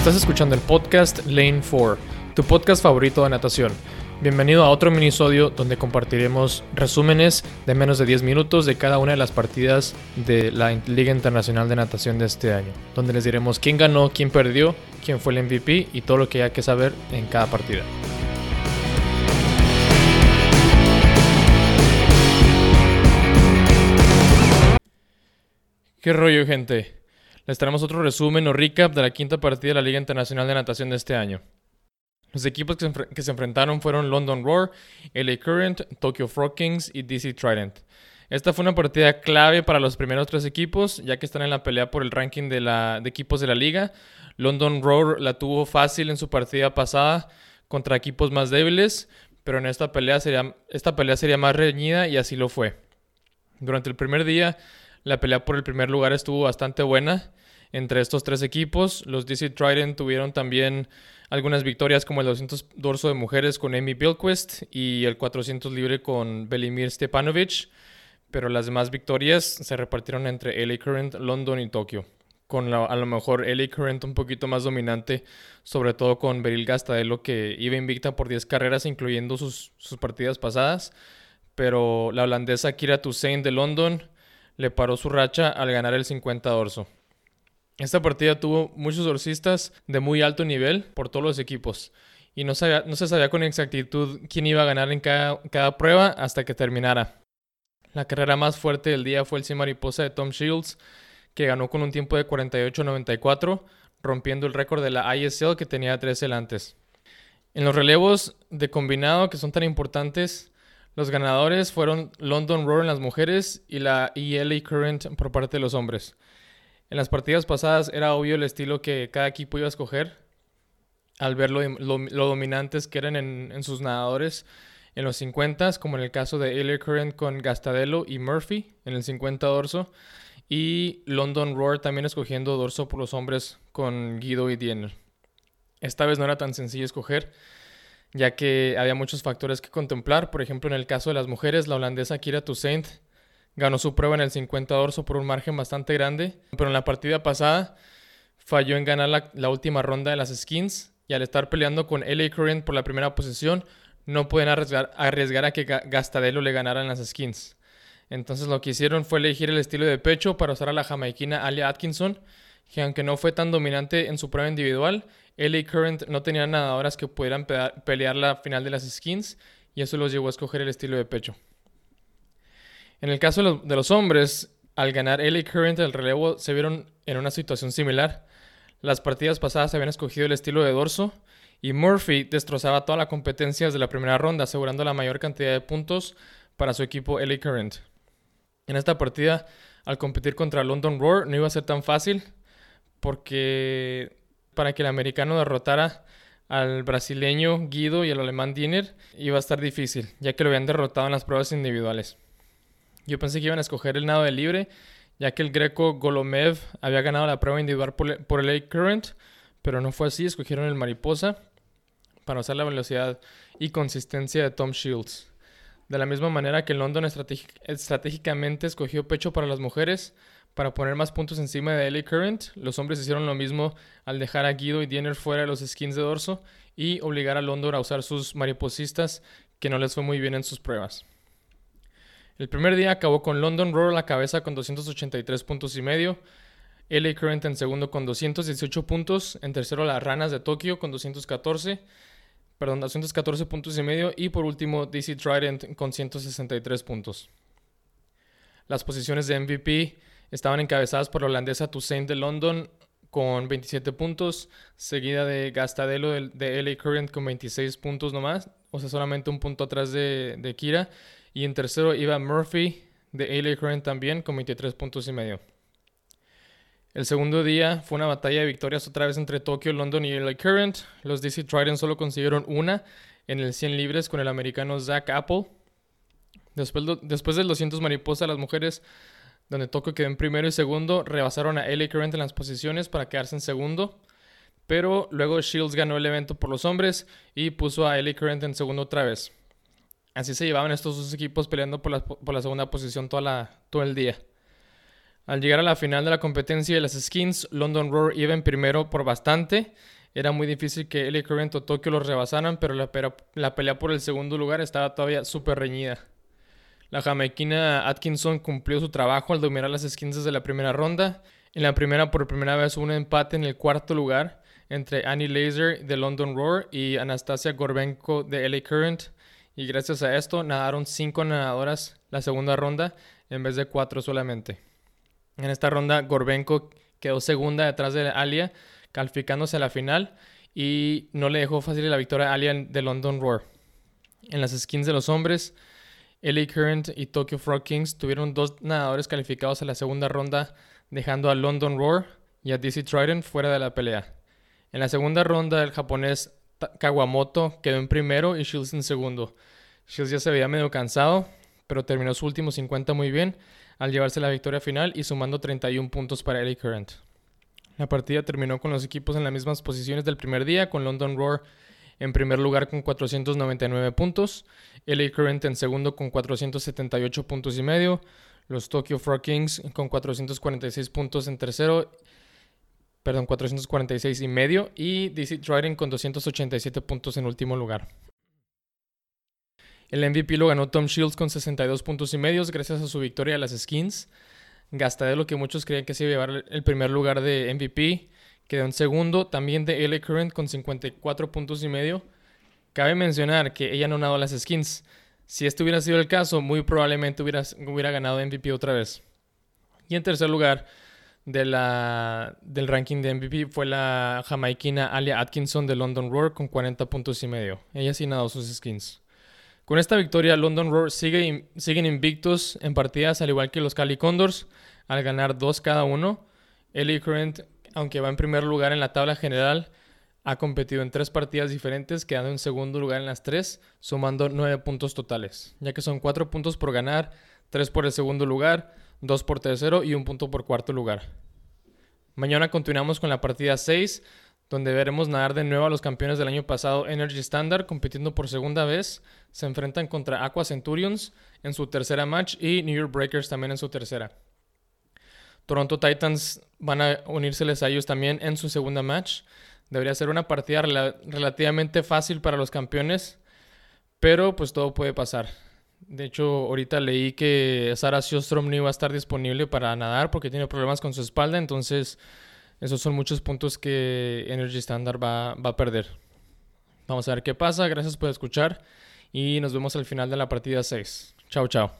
Estás escuchando el podcast Lane 4, tu podcast favorito de natación. Bienvenido a otro minisodio donde compartiremos resúmenes de menos de 10 minutos de cada una de las partidas de la Liga Internacional de Natación de este año, donde les diremos quién ganó, quién perdió, quién fue el MVP y todo lo que hay que saber en cada partida. ¿Qué rollo, gente? Les traemos otro resumen o recap de la quinta partida de la Liga Internacional de Natación de este año. Los equipos que se, enfrentaron fueron London Roar, LA Current, Tokyo Frog Kings y DC Trident. Esta fue una partida clave para los primeros tres equipos, ya que están en la pelea por el ranking de, de equipos de la liga. London Roar la tuvo fácil en su partida pasada contra equipos más débiles, pero en esta pelea sería, esta pelea sería más reñida y así lo fue. Durante el primer día, la pelea por el primer lugar estuvo bastante buena entre estos tres equipos. Los DC Trident tuvieron también algunas victorias como el 200 dorso de mujeres con Amy Bilquist y el 400 libre con Belimir Stepanovic, pero las demás victorias se repartieron entre LA Current, London y Tokio, con a lo mejor LA Current un poquito más dominante, sobre todo con Beryl Gastadelo que iba invicta por 10 carreras incluyendo sus, sus partidas pasadas, pero la holandesa Kira Toussaint de London le paró su racha al ganar el 50 dorso. Esta partida tuvo muchos dorsistas de muy alto nivel por todos los equipos y no, no se sabía con exactitud quién iba a ganar en cada, cada, prueba hasta que terminara. La carrera más fuerte del día fue el 100 mariposa de Tom Shields, que ganó con un tiempo de 48.94, rompiendo el récord de la ISL que tenía 13 antes. En los relevos de combinado que son tan importantes, los ganadores fueron London Roar en las mujeres y la ELA Current por parte de los hombres. En las partidas pasadas era obvio el estilo que cada equipo iba a escoger al ver lo, dominantes que eran en, sus nadadores en los 50, como en el caso de LA Current con Gastadelo y Murphy en el 50 dorso, y London Roar también escogiendo dorso por los hombres con Guido y Diener. Esta vez no era tan sencillo escoger, ya que había muchos factores que contemplar. Por ejemplo, en el caso de las mujeres, la holandesa Kira Toussaint Ganó su prueba en el 50 dorso por un margen bastante grande, pero en la partida pasada falló en ganar la, última ronda de las skins y al estar peleando con LA Current por la primera posición, no pueden arriesgar, a que Gastadelo le ganara en las skins. Entonces lo que hicieron fue elegir el estilo de pecho para usar a la jamaiquina Alia Atkinson, que aunque no fue tan dominante en su prueba individual, LA Current no tenía nadadoras que pudieran pelear la final de las skins y eso los llevó a escoger el estilo de pecho. En el caso de los hombres, al ganar LA Current el relevo, se vieron en una situación similar. Las partidas pasadas habían escogido el estilo de dorso y Murphy destrozaba toda la competencia desde la primera ronda, asegurando la mayor cantidad de puntos para su equipo LA Current. En esta partida, al competir contra London Roar, no iba a ser tan fácil porque para que el americano derrotara al brasileño Guido y al alemán Diener iba a estar difícil, ya que lo habían derrotado en las pruebas individuales. Yo pensé que iban a escoger el nado de libre, ya que el greco Golomev había ganado la prueba individual por, el Lake Current, pero no fue así, escogieron el mariposa para usar la velocidad y consistencia de Tom Shields. De la misma manera que London estratégicamente escogió pecho para las mujeres para poner más puntos encima de LA Current, los hombres hicieron lo mismo al dejar a Guido y Diener fuera de los skins de dorso y obligar a London a usar sus mariposistas que no les fue muy bien en sus pruebas. El primer día acabó con London Roar a la cabeza con 283 puntos y medio. LA Current en segundo con 218 puntos. En tercero las Ranas de Tokio con 214. Perdón, 214 puntos y medio. Y por último DC Trident con 163 puntos. Las posiciones de MVP estaban encabezadas por la holandesa Toussaint de London con 27 puntos, seguida de Gastadelo de, LA Current con 26 puntos nomás, o sea, solamente un punto atrás de, de Kira. Y en tercero iba Murphy de LA Current también con 23 puntos y medio. El segundo día fue una batalla de victorias otra vez entre Tokio, London y LA Current. Los DC Trident solo consiguieron una en el 100 libres con el americano Zach Apple. Después, después del 200 mariposa, las mujeres, donde Tokio quedó en primero y segundo, rebasaron a LA Current en las posiciones para quedarse en segundo. Pero luego Shields ganó el evento por los hombres y puso a LA Current en segundo otra vez. Así se llevaban estos dos equipos peleando por la, segunda posición toda todo el día. Al llegar a la final de la competencia de las skins, London Roar iba en primero por bastante. Era muy difícil que LA Current o Tokio los rebasaran, pero la, la pelea por el segundo lugar estaba todavía súper reñida. La jamaiquina Atkinson cumplió su trabajo al dominar las skins desde la primera ronda. En la primera, por primera vez, hubo un empate en el cuarto lugar entre Annie Laser de London Roar y Anastasia Gorbenko de LA Current. Y gracias a esto nadaron cinco nadadoras la segunda ronda en vez de cuatro solamente. En esta ronda, Gorbenko quedó segunda detrás de Alia, calificándose a la final y no le dejó fácil la victoria a Alia de London Roar. En las skins de los hombres, LA Current y Tokyo Frog Kings tuvieron dos nadadores calificados a la segunda ronda, dejando a London Roar y a DC Trident fuera de la pelea. En la segunda ronda, el japonés Kawamoto quedó en primero y Shields en segundo. Shields ya se veía medio cansado, pero terminó su último 50 muy bien al llevarse la victoria final y sumando 31 puntos para LA Current. La partida terminó con los equipos en las mismas posiciones del primer día, con London Roar en primer lugar con 499 puntos, LA Current en segundo con 478 puntos y medio, los Tokyo Frog Kings con 446 puntos en tercero, perdón, 446 y medio, y DC Trident con 287 puntos en último lugar. El MVP lo ganó Tom Shields con 62 puntos y medios gracias a su victoria a las skins. de lo que muchos creían que se iba a llevar el primer lugar de MVP, Quedó en segundo también de LA Current con 54 puntos y medio. Cabe mencionar que ella no nadó las skins. Si esto hubiera sido el caso, muy probablemente hubiera, ganado MVP otra vez. Y en tercer lugar de del ranking de MVP fue la jamaiquina Alia Atkinson de London Roar con 40 puntos y medio. Ella sí nadó sus skins. Con esta victoria, London Roar sigue, siguen invictos en partidas, al igual que los Cali Condors, al ganar dos cada uno. LA Current aunque va en primer lugar en la tabla general, ha competido en tres partidas diferentes, quedando en segundo lugar en las tres, sumando nueve puntos totales, ya que son cuatro puntos por ganar, tres por el segundo lugar, dos por tercero y un punto por cuarto lugar. Mañana continuamos con la partida 6, donde veremos nadar de nuevo a los campeones del año pasado Energy Standard, compitiendo por segunda vez. Se enfrentan contra Aqua Centurions en su tercera match y New York Breakers también en su tercera. Toronto Titans van a unírseles a ellos también en su segunda match. Debería ser una partida relativamente fácil para los campeones, pero pues todo puede pasar. De hecho, ahorita leí que Sara Sjostrom no iba a estar disponible para nadar porque tiene problemas con su espalda, entonces esos son muchos puntos que Energy Standard va, va a perder. Vamos a ver qué pasa, gracias por escuchar y nos vemos al final de la partida 6. Chao, chao.